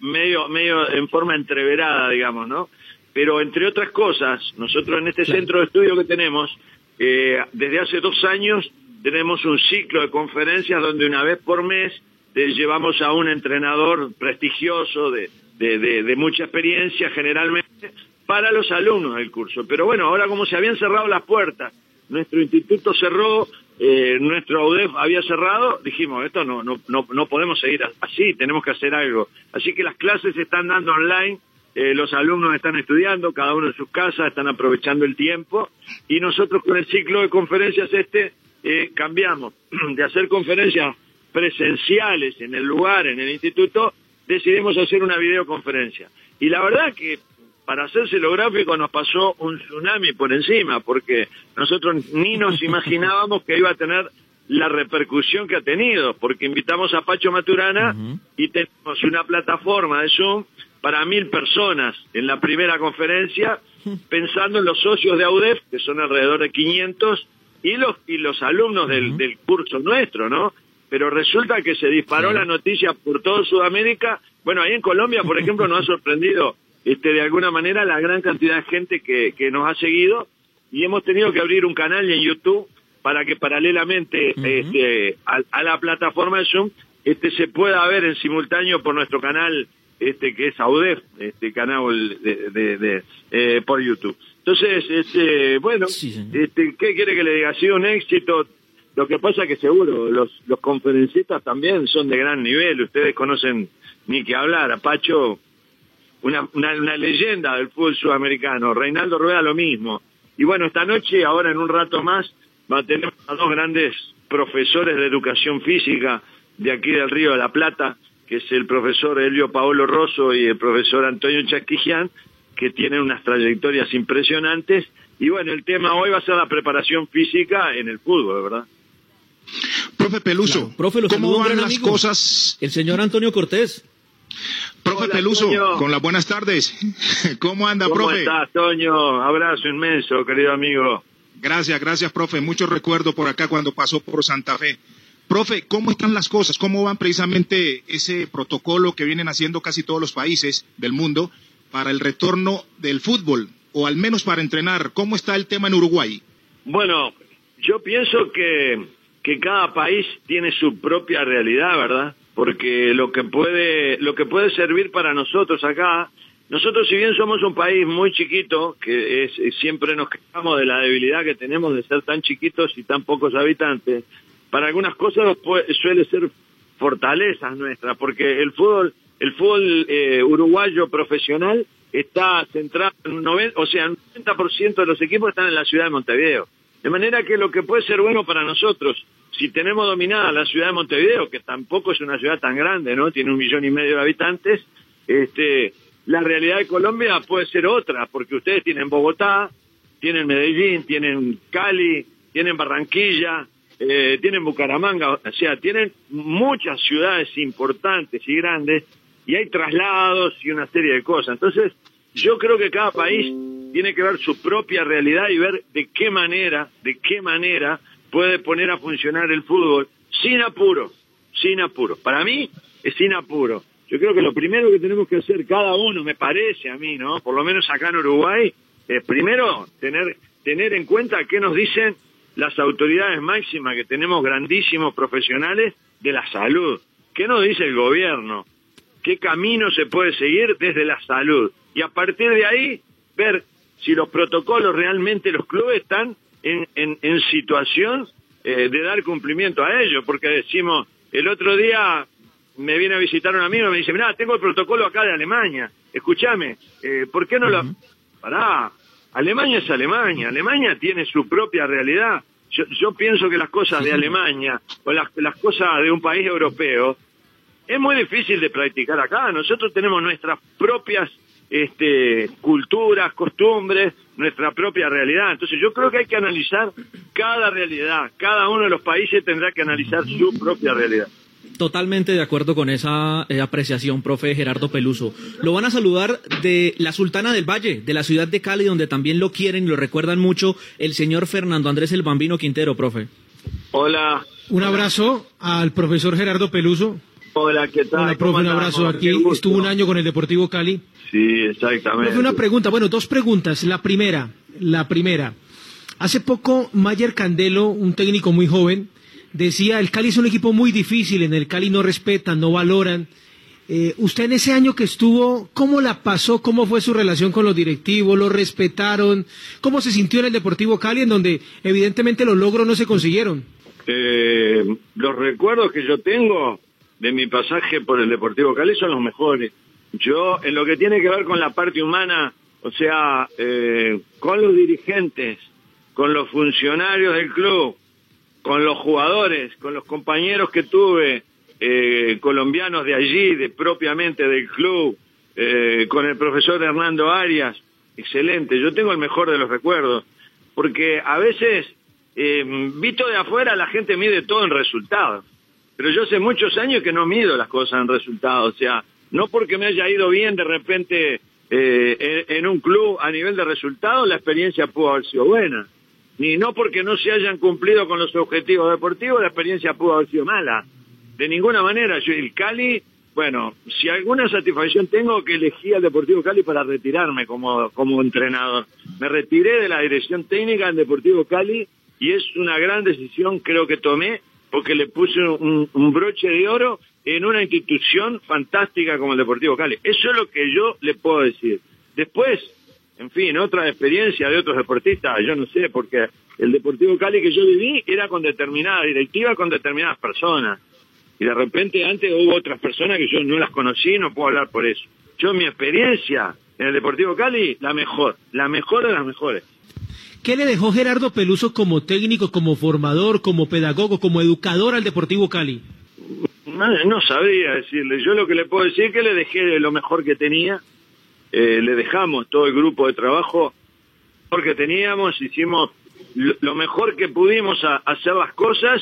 Speaker 12: medio, medio en forma entreverada, digamos, ¿no? Pero entre otras cosas, nosotros en este centro de estudio que tenemos, eh, desde hace dos años tenemos un ciclo de conferencias donde una vez por mes eh, llevamos a un entrenador prestigioso de, de, de- de mucha experiencia generalmente para los alumnos del curso. Pero bueno, ahora como se habían cerrado las puertas, nuestro instituto cerró, eh, nuestro AUDEF había cerrado, dijimos, esto no, no, no, no podemos seguir así, tenemos que hacer algo. Así que las clases se están dando online, eh, los alumnos están estudiando, cada uno en sus casas, están aprovechando el tiempo, y nosotros con el ciclo de conferencias este eh, cambiamos de hacer conferencias presenciales en el lugar, en el instituto, decidimos hacer una videoconferencia. Y la verdad que para hacérselo gráfico nos pasó un tsunami por encima, porque nosotros ni nos imaginábamos que iba a tener la repercusión que ha tenido, porque invitamos a Pacho Maturana y tenemos una plataforma de Zoom para mil personas en la primera conferencia, pensando en los socios de AUDEF, que son alrededor de 500, y los, y los alumnos del, del curso nuestro, ¿no? Pero resulta que se disparó la noticia por toda Sudamérica. Bueno, ahí en Colombia, por ejemplo, nos ha sorprendido este, de alguna manera la gran cantidad de gente que, que nos ha seguido y hemos tenido que abrir un canal en YouTube para que paralelamente este, a, a la plataforma de Zoom este, se pueda ver en simultáneo por nuestro canal este que es AUDEF, este canal de, de- de, eh, por YouTube. Entonces, este, bueno, este, ¿qué quiere que le diga? Ha sido un éxito. Lo que pasa que seguro los, los conferencistas también son de gran nivel. Ustedes conocen ni que hablar. A Pacho, una, una, una leyenda del fútbol sudamericano. Reinaldo Rueda lo mismo. Y bueno, esta noche, ahora en un rato más, va a tener a dos grandes profesores de educación física de aquí del Río de la Plata, que es el profesor Elio Paolo Rosso y el profesor Antonio Chasquijian, que tienen unas trayectorias impresionantes. Y bueno, el tema hoy va a ser la preparación física en el fútbol, ¿verdad?
Speaker 7: Profe Peluso,
Speaker 4: Profe, lo
Speaker 7: ¿cómo van las
Speaker 4: amigo,
Speaker 7: cosas?
Speaker 4: El señor Antonio Cortés.
Speaker 7: Profe
Speaker 12: Hola,
Speaker 7: Peluso,
Speaker 12: Toño.
Speaker 7: con las buenas tardes. ¿Cómo anda,
Speaker 12: ¿Cómo
Speaker 7: profe?
Speaker 12: estás, Toño? Abrazo inmenso, querido amigo.
Speaker 7: Gracias, gracias, profe. Mucho recuerdo por acá cuando pasó por Santa Fe. Profe, ¿cómo están las cosas? ¿Cómo van precisamente ese protocolo que vienen haciendo casi todos los países del mundo para el retorno del fútbol? O al menos para entrenar. ¿Cómo está el tema en Uruguay?
Speaker 12: Bueno, yo pienso que, que cada país tiene su propia realidad, ¿verdad? Porque lo que puede, lo que puede servir para nosotros acá, nosotros si bien somos un país muy chiquito, que es, siempre nos quejamos de la debilidad que tenemos de ser tan chiquitos y tan pocos habitantes, para algunas cosas suele ser fortalezas nuestras, porque el fútbol, el fútbol eh, uruguayo profesional está centrado en un 90, o sea, el 90% de los equipos están en la ciudad de Montevideo. De manera que lo que puede ser bueno para nosotros, si tenemos dominada la ciudad de Montevideo, que tampoco es una ciudad tan grande, ¿no? Tiene un millón y medio de habitantes, este, la realidad de Colombia puede ser otra, porque ustedes tienen Bogotá, tienen Medellín, tienen Cali, tienen Barranquilla, eh, tienen Bucaramanga, o sea, tienen muchas ciudades importantes y grandes y hay traslados y una serie de cosas. Entonces, yo creo que cada país tiene que ver su propia realidad y ver de qué manera, de qué manera puede poner a funcionar el fútbol sin apuro, sin apuro. Para mí es sin apuro. Yo creo que lo primero que tenemos que hacer cada uno, me parece a mí, ¿no? Por lo menos acá en Uruguay, es primero tener, tener en cuenta qué nos dicen las autoridades máximas, que tenemos grandísimos profesionales de la salud. ¿Qué nos dice el gobierno? ¿Qué camino se puede seguir desde la salud? Y a partir de ahí, ver si los protocolos realmente los clubes están en, en, en situación eh, de dar cumplimiento a ellos, porque decimos, el otro día me viene a visitar un amigo y me dice, mira, tengo el protocolo acá de Alemania, escúchame, eh, ¿por qué no lo...? Pará, Alemania es Alemania, Alemania tiene su propia realidad. Yo, yo pienso que las cosas de Alemania o las, las cosas de un país europeo es muy difícil de practicar acá. Nosotros tenemos nuestras propias este, culturas, costumbres, nuestra propia realidad. Entonces yo creo que hay que analizar cada realidad. Cada uno de los países tendrá que analizar su propia realidad.
Speaker 4: Totalmente de acuerdo con esa eh, apreciación, profe Gerardo Peluso. Lo van a saludar de la Sultana del Valle, de la ciudad de Cali, donde también lo quieren y lo recuerdan mucho, el señor Fernando Andrés el Bambino Quintero, profe.
Speaker 12: Hola,
Speaker 6: Un abrazo al profesor Gerardo Peluso.
Speaker 12: Hola, ¿qué tal?
Speaker 6: Hola,
Speaker 12: ¿Cómo
Speaker 6: profe, un abrazo aquí. Estuvo un año con el Deportivo Cali.
Speaker 12: Sí, exactamente.
Speaker 6: Una pregunta, bueno, dos preguntas. La primera, la primera. Hace poco Mayer Candelo, un técnico muy joven, decía, el Cali es un equipo muy difícil, en el Cali no respetan, no valoran. Eh, usted en ese año que estuvo, ¿cómo la pasó? ¿Cómo fue su relación con los directivos? ¿Lo respetaron? ¿Cómo se sintió en el Deportivo Cali, en donde evidentemente los logros no se consiguieron?
Speaker 12: Eh, los recuerdos que yo tengo de mi pasaje por el Deportivo Cali son los mejores. Yo, en lo que tiene que ver con la parte humana, o sea, eh, con los dirigentes, con los funcionarios del club, con los jugadores, con los compañeros que tuve, eh, colombianos de allí, de propiamente del club, eh, con el profesor Hernando Arias, excelente. Yo tengo el mejor de los recuerdos, porque a veces, eh, visto de afuera, la gente mide todo en resultados. Pero yo hace muchos años que no mido las cosas en resultados. O sea, no porque me haya ido bien de repente eh, en, un club a nivel de resultados, la experiencia pudo haber sido buena. Ni no porque no se hayan cumplido con los objetivos deportivos, la experiencia pudo haber sido mala. De ninguna manera. Yo, el Cali, bueno, si alguna satisfacción tengo que elegí al Deportivo Cali para retirarme como, como entrenador. Me retiré de la dirección técnica del Deportivo Cali y es una gran decisión creo que tomé porque le puse un, broche de oro en una institución fantástica como el Deportivo Cali. Eso es lo que yo le puedo decir. Después, en fin, otra experiencia de otros deportistas, yo no sé, porque el Deportivo Cali que yo viví era con determinada directiva, con determinadas personas. Y de repente antes hubo otras personas que yo no las conocí, no puedo hablar por eso. Yo mi experiencia en el Deportivo Cali, la mejor, la mejor de las mejores.
Speaker 6: ¿Qué le dejó Gerardo Peluso como técnico, como formador, como pedagogo, como educador al Deportivo Cali?
Speaker 12: No, sabría decirle. Yo lo que le puedo decir es que le dejé lo mejor que tenía. Eh, le dejamos todo el grupo de trabajo porque teníamos, hicimos lo, mejor que pudimos a, hacer las cosas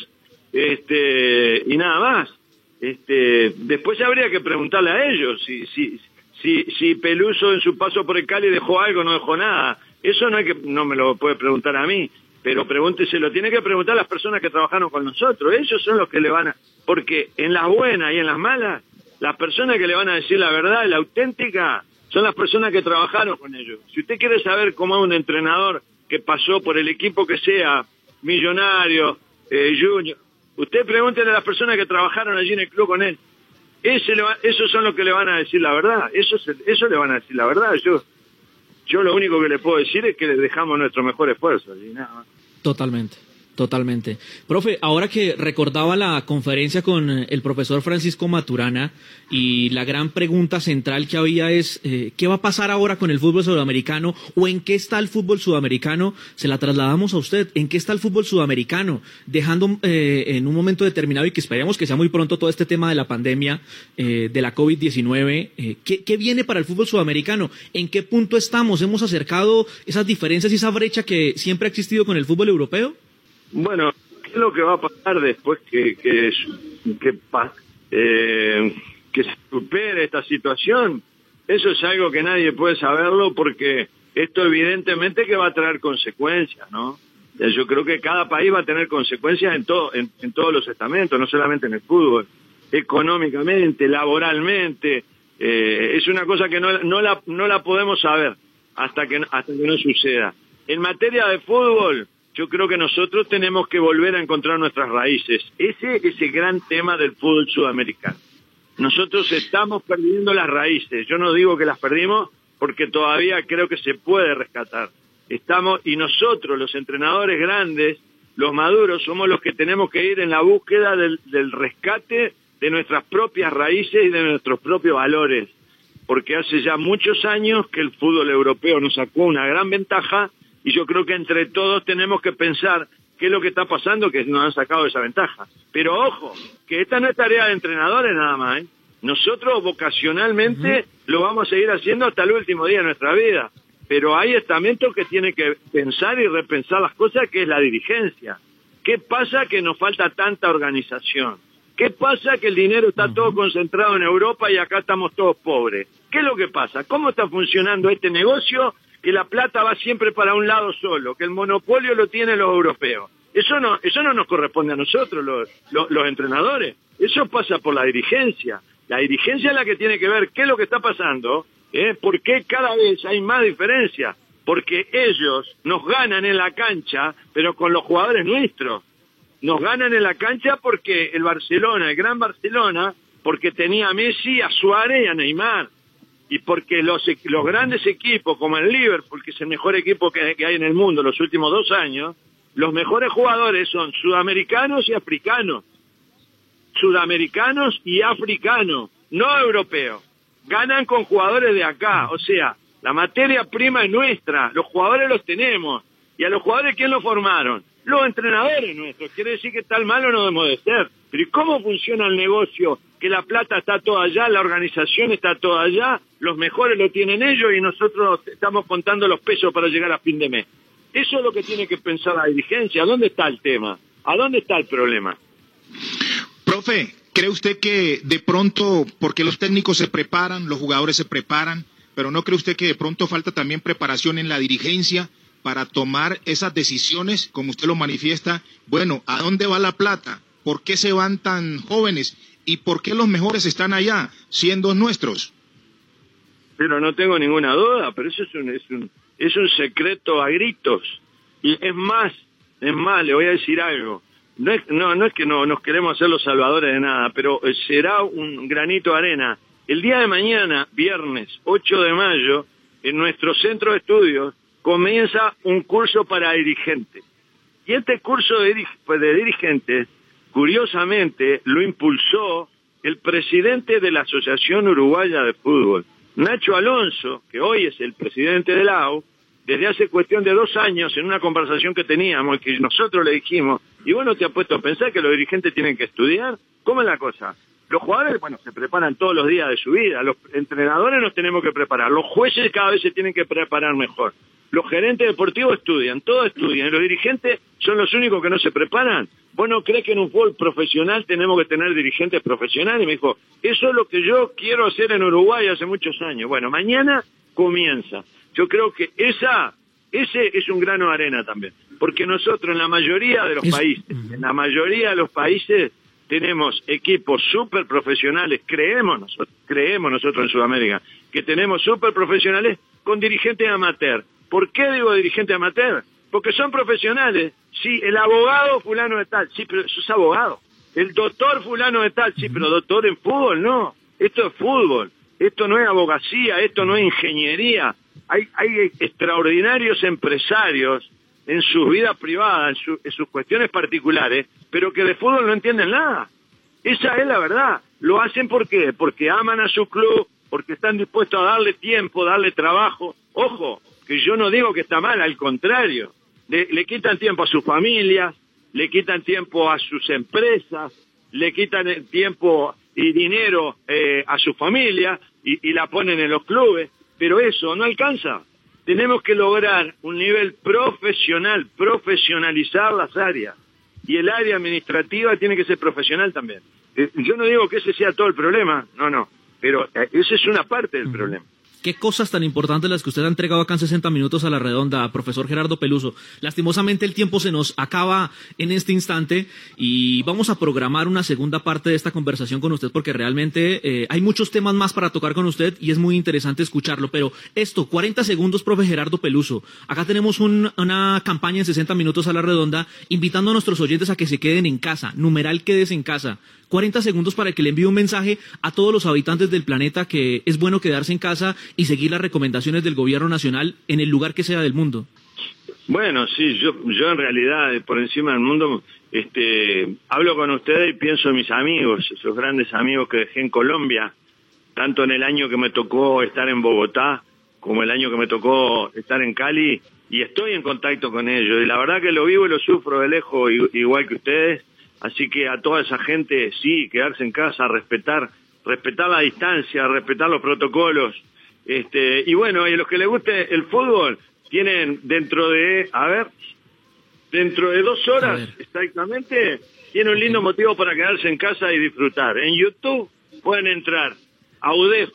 Speaker 12: este, y nada más. Este, después habría que preguntarle a ellos si, si, si, si Peluso en su paso por el Cali dejó algo no dejó nada. Eso no, hay que, no me lo puede preguntar a mí, pero pregúntese, lo tiene que preguntar a las personas que trabajaron con nosotros. Ellos son los que le van a... Porque en las buenas y en las malas, las personas que le van a decir la verdad, la auténtica, son las personas que trabajaron con ellos. Si usted quiere saber cómo es un entrenador que pasó por el equipo que sea, millonario, eh, junior, usted pregúntele a las personas que trabajaron allí en el club con él. Ese le va- esos son los que le van a decir la verdad. Eso, eso le van a decir la verdad. Yo, yo lo único que le puedo decir es que le dejamos nuestro mejor esfuerzo. Nada más.
Speaker 4: Totalmente, totalmente. Profe, ahora que recordaba la conferencia con eh, el profesor Francisco Maturana y la gran pregunta central que había es, eh, ¿qué va a pasar ahora con el fútbol sudamericano o en qué está el fútbol sudamericano? Se la trasladamos a usted. ¿En qué está el fútbol sudamericano? Dejando eh, en un momento determinado y que esperemos que sea muy pronto todo este tema de la pandemia, eh, de la COVID-19, eh, ¿qué, ¿qué viene para el fútbol sudamericano? ¿En qué punto estamos? ¿Hemos acercado esas diferencias y esa brecha que siempre ha existido con el fútbol europeo?
Speaker 12: Bueno, ¿qué es lo que va a pasar después que, que, eh, que se supere esta situación? Eso es algo que nadie puede saberlo porque esto evidentemente que va a traer consecuencias, ¿no? Eh, Yo creo que cada país va a tener consecuencias en, todo, en, en todos los estamentos, no solamente en el fútbol, económicamente, laboralmente. eh, es una cosa que no, no, la, no la podemos saber hasta que, hasta que no suceda. En materia de fútbol, yo creo que nosotros tenemos que volver a encontrar nuestras raíces. Ese es el gran tema del fútbol sudamericano. Nosotros estamos perdiendo las raíces. Yo no digo que las perdimos porque todavía creo que se puede rescatar. Estamos, y nosotros, los entrenadores grandes, los maduros, somos los que tenemos que ir en la búsqueda del, del rescate de nuestras propias raíces y de nuestros propios valores. Porque hace ya muchos años que el fútbol europeo nos sacó una gran ventaja y yo creo que entre todos tenemos que pensar qué es lo que está pasando que nos han sacado esa ventaja. Pero ojo, que esta no es tarea de entrenadores nada más. ¿eh? Nosotros vocacionalmente lo vamos a seguir haciendo hasta el último día de nuestra vida. Pero hay estamentos que tienen que pensar y repensar las cosas, que es la dirigencia. ¿Qué pasa que nos falta tanta organización? ¿Qué pasa que el dinero está todo concentrado en Europa y acá estamos todos pobres? ¿Qué es lo que pasa? ¿Cómo está funcionando este negocio que la plata va siempre para un lado solo, que el monopolio lo tienen los europeos? Eso no, eso no nos corresponde a nosotros, los, los, los entrenadores. Eso pasa por la dirigencia. La dirigencia es la que tiene que ver qué es lo que está pasando, ¿eh? por qué cada vez hay más diferencia. Porque ellos nos ganan en la cancha, pero con los jugadores nuestros. Nos ganan en la cancha porque el Barcelona, el gran Barcelona, porque tenía a Messi, a Suárez y a Neymar. Y porque los, los grandes equipos, como el Liverpool, que es el mejor equipo que, que hay en el mundo los últimos dos años, los mejores jugadores son sudamericanos y africanos. Sudamericanos y africanos, no europeos. Ganan con jugadores de acá. O sea, la materia prima es nuestra, los jugadores los tenemos. ¿Y a los jugadores quién los formaron? Los entrenadores nuestros. Quiere decir que tal malo no debemos de ser. Pero ¿y cómo funciona el negocio? Que la plata está toda allá, la organización está toda allá, los mejores lo tienen ellos y nosotros estamos contando los pesos para llegar a fin de mes. Eso es lo que tiene que pensar la dirigencia. ¿A dónde está el tema? ¿A dónde está el problema?
Speaker 7: Profe, ¿cree usted que de pronto, porque los técnicos se preparan, los jugadores se preparan, pero no cree usted que de pronto falta también preparación en la dirigencia para tomar esas decisiones, como usted lo manifiesta? Bueno, ¿a dónde va la plata? ¿Por qué se van tan jóvenes? ¿Y por qué los mejores están allá, siendo nuestros?
Speaker 12: Pero no tengo ninguna duda, pero eso es un, es un, es un secreto a gritos. Y es más, es más, le voy a decir algo. No es, no, no es que no nos queremos hacer los salvadores de nada, pero eh, será un granito de arena. El día de mañana, viernes 8 de mayo, en nuestro centro de estudios, comienza un curso para dirigentes. Y este curso de, pues, de dirigentes, curiosamente, lo impulsó el presidente de la Asociación Uruguaya de Fútbol, Nacho Alonso, que hoy es el presidente del AU, desde hace cuestión de dos años, en una conversación que teníamos, que nosotros le dijimos, y bueno, te ha puesto a pensar que los dirigentes tienen que estudiar, ¿cómo es la cosa? Los jugadores, bueno, se preparan todos los días de su vida, los entrenadores nos tenemos que preparar, los jueces cada vez se tienen que preparar mejor, los gerentes deportivos estudian, todos estudian, y los dirigentes son los únicos que no se preparan. ¿Vos no crees que en un fútbol profesional tenemos que tener dirigentes profesionales? Y me dijo, eso es lo que yo quiero hacer en Uruguay hace muchos años. Bueno, mañana comienza. Yo creo que esa, ese es un grano de arena también. Porque nosotros en la mayoría de los países, en la mayoría de los países tenemos equipos súper profesionales, creemos nosotros, creemos nosotros en Sudamérica, que tenemos súper profesionales con dirigentes amateur. ¿Por qué digo dirigente amateur? Porque son profesionales. Sí, el abogado fulano de tal, sí, pero eso es abogado. El doctor fulano de tal, sí, pero doctor en fútbol, no. Esto es fútbol. Esto no es abogacía, esto no es ingeniería. Hay, hay extraordinarios empresarios en sus vidas privadas, en, su- en sus cuestiones particulares, pero que de fútbol no entienden nada. Esa es la verdad. Lo hacen ¿por qué? Porque aman a su club, porque están dispuestos a darle tiempo, darle trabajo. Ojo, que yo no digo que está mal, al contrario. Le, le quitan tiempo a sus familias, le quitan tiempo a sus empresas, le quitan el tiempo y dinero eh, a su familia y, y la ponen en los clubes. Pero eso no alcanza. Tenemos que lograr un nivel profesional, profesionalizar las áreas. Y el área administrativa tiene que ser profesional también. Eh, yo no digo que ese sea todo el problema, no, no, pero eh, esa es una parte del problema.
Speaker 4: Qué cosas tan importantes las que usted ha entregado acá en 60 minutos a la redonda, profesor Gerardo Peluso. Lastimosamente el tiempo se nos acaba en este instante y vamos a programar una segunda parte de esta conversación con usted porque realmente eh, hay muchos temas más para tocar con usted y es muy interesante escucharlo. Pero esto, 40 segundos, profe Gerardo Peluso. Acá tenemos un- una campaña en 60 minutos a la redonda invitando a nuestros oyentes a que se queden en casa. Numeral quedes en casa. 40 segundos para que le envíe un mensaje a todos los habitantes del planeta que es bueno quedarse en casa y seguir las recomendaciones del gobierno nacional en el lugar que sea del mundo.
Speaker 12: Bueno, sí, yo, yo en realidad por encima del mundo este, hablo con ustedes y pienso en mis amigos, esos grandes amigos que dejé en Colombia, tanto en el año que me tocó estar en Bogotá como el año que me tocó estar en Cali y estoy en contacto con ellos y la verdad que lo vivo y lo sufro de lejos igual que ustedes, así que a toda esa gente sí, quedarse en casa, respetar, respetar la distancia, respetar los protocolos, este, y bueno, y a los que les guste el fútbol, tienen dentro de, a ver, dentro de dos horas exactamente, tiene un lindo motivo para quedarse en casa y disfrutar. En YouTube pueden entrar a UDEF,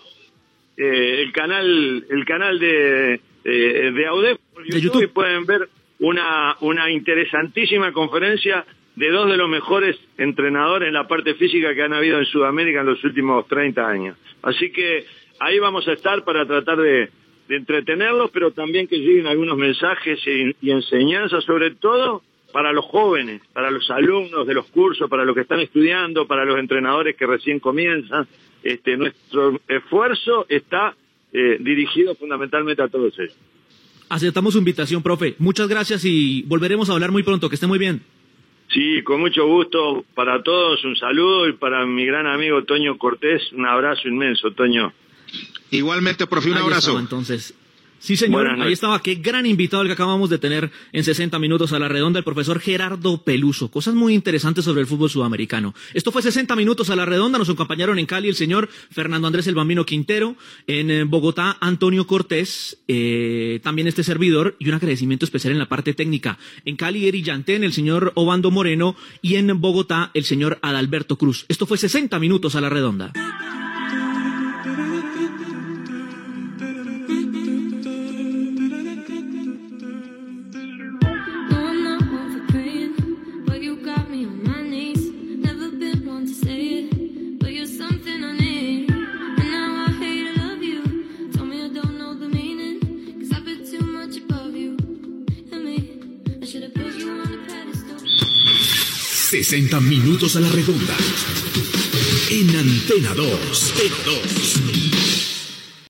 Speaker 12: eh, el canal, el canal de, eh, de AUDEF por YouTube, y pueden ver una, una interesantísima conferencia de dos de los mejores entrenadores en la parte física que han habido en Sudamérica en los últimos 30 años. Así que ahí vamos a estar para tratar de, de entretenerlos, pero también que lleguen algunos mensajes y, y enseñanzas, sobre todo para los jóvenes, para los alumnos de los cursos, para los que están estudiando, para los entrenadores que recién comienzan. Este, nuestro esfuerzo está eh, dirigido fundamentalmente a todos ellos.
Speaker 4: Aceptamos su invitación, profe. Muchas gracias y volveremos a hablar muy pronto. Que esté muy bien.
Speaker 12: Sí, con mucho gusto para todos, un saludo y para mi gran amigo Toño Cortés, un abrazo inmenso, Toño.
Speaker 7: Igualmente, profe, un
Speaker 4: Ahí
Speaker 7: abrazo.
Speaker 4: estaba, entonces. Sí, señor, ahí estaba. Qué gran invitado el que acabamos de tener en 60 minutos a la redonda, el profesor Gerardo Peluso. Cosas muy interesantes sobre el fútbol sudamericano. Esto fue 60 minutos a la redonda. Nos acompañaron en Cali el señor Fernando Andrés El Bambino Quintero, en eh, Bogotá Antonio Cortés, eh, también este servidor, y un agradecimiento especial en la parte técnica. En Cali Eri Yantén, el señor Obando Moreno, y en Bogotá el señor Adalberto Cruz. Esto fue 60 minutos a la redonda.
Speaker 3: 60 minutos a la redonda. En Antena 2. Antena 2.